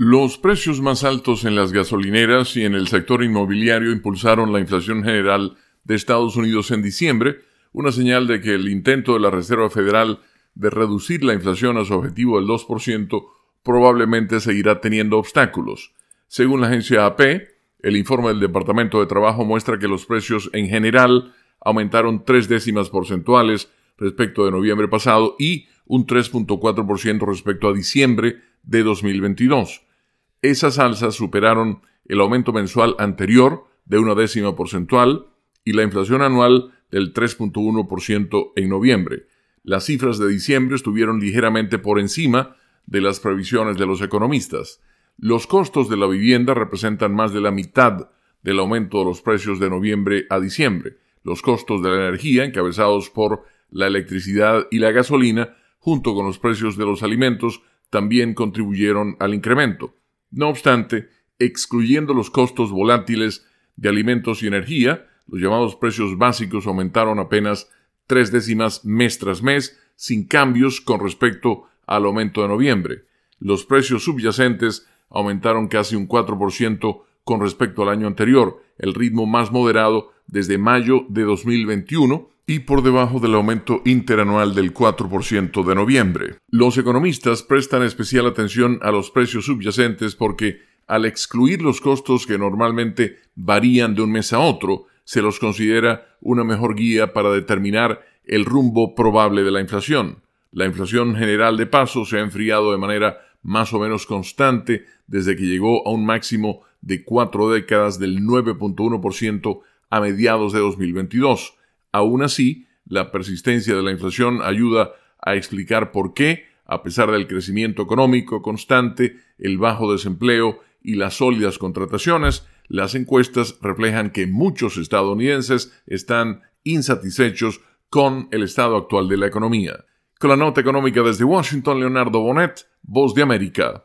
Los precios más altos en las gasolineras y en el sector inmobiliario impulsaron la inflación general de Estados Unidos en diciembre, una señal de que el intento de la Reserva Federal de reducir la inflación a su objetivo del 2% probablemente seguirá teniendo obstáculos. Según la agencia AP, el informe del Departamento de Trabajo muestra que los precios en general aumentaron tres décimas porcentuales respecto de noviembre pasado y un 3.4% respecto a diciembre de 2022. Esas alzas superaron el aumento mensual anterior de una décima porcentual y la inflación anual del 3.1% en noviembre. Las cifras de diciembre estuvieron ligeramente por encima de las previsiones de los economistas. Los costos de la vivienda representan más de la mitad del aumento de los precios de noviembre a diciembre. Los costos de la energía, encabezados por la electricidad y la gasolina, junto con los precios de los alimentos, también contribuyeron al incremento. No obstante, excluyendo los costos volátiles de alimentos y energía, los llamados precios básicos aumentaron apenas tres décimas mes tras mes, sin cambios con respecto al aumento de noviembre. Los precios subyacentes aumentaron casi un 4% con respecto al año anterior, el ritmo más moderado desde mayo de 2021 y por debajo del aumento interanual del 4% de noviembre. Los economistas prestan especial atención a los precios subyacentes porque, al excluir los costos que normalmente varían de un mes a otro, se los considera una mejor guía para determinar el rumbo probable de la inflación. La inflación general de paso se ha enfriado de manera más o menos constante desde que llegó a un máximo de cuatro décadas del 9.1% a mediados de 2022 Aún así, la persistencia de la inflación ayuda a explicar por qué, a pesar del crecimiento económico constante, el bajo desempleo y las sólidas contrataciones, las encuestas reflejan que muchos estadounidenses están insatisfechos con el estado actual de la economía. Con la nota económica desde Washington, Leonardo Bonet, Voz de América.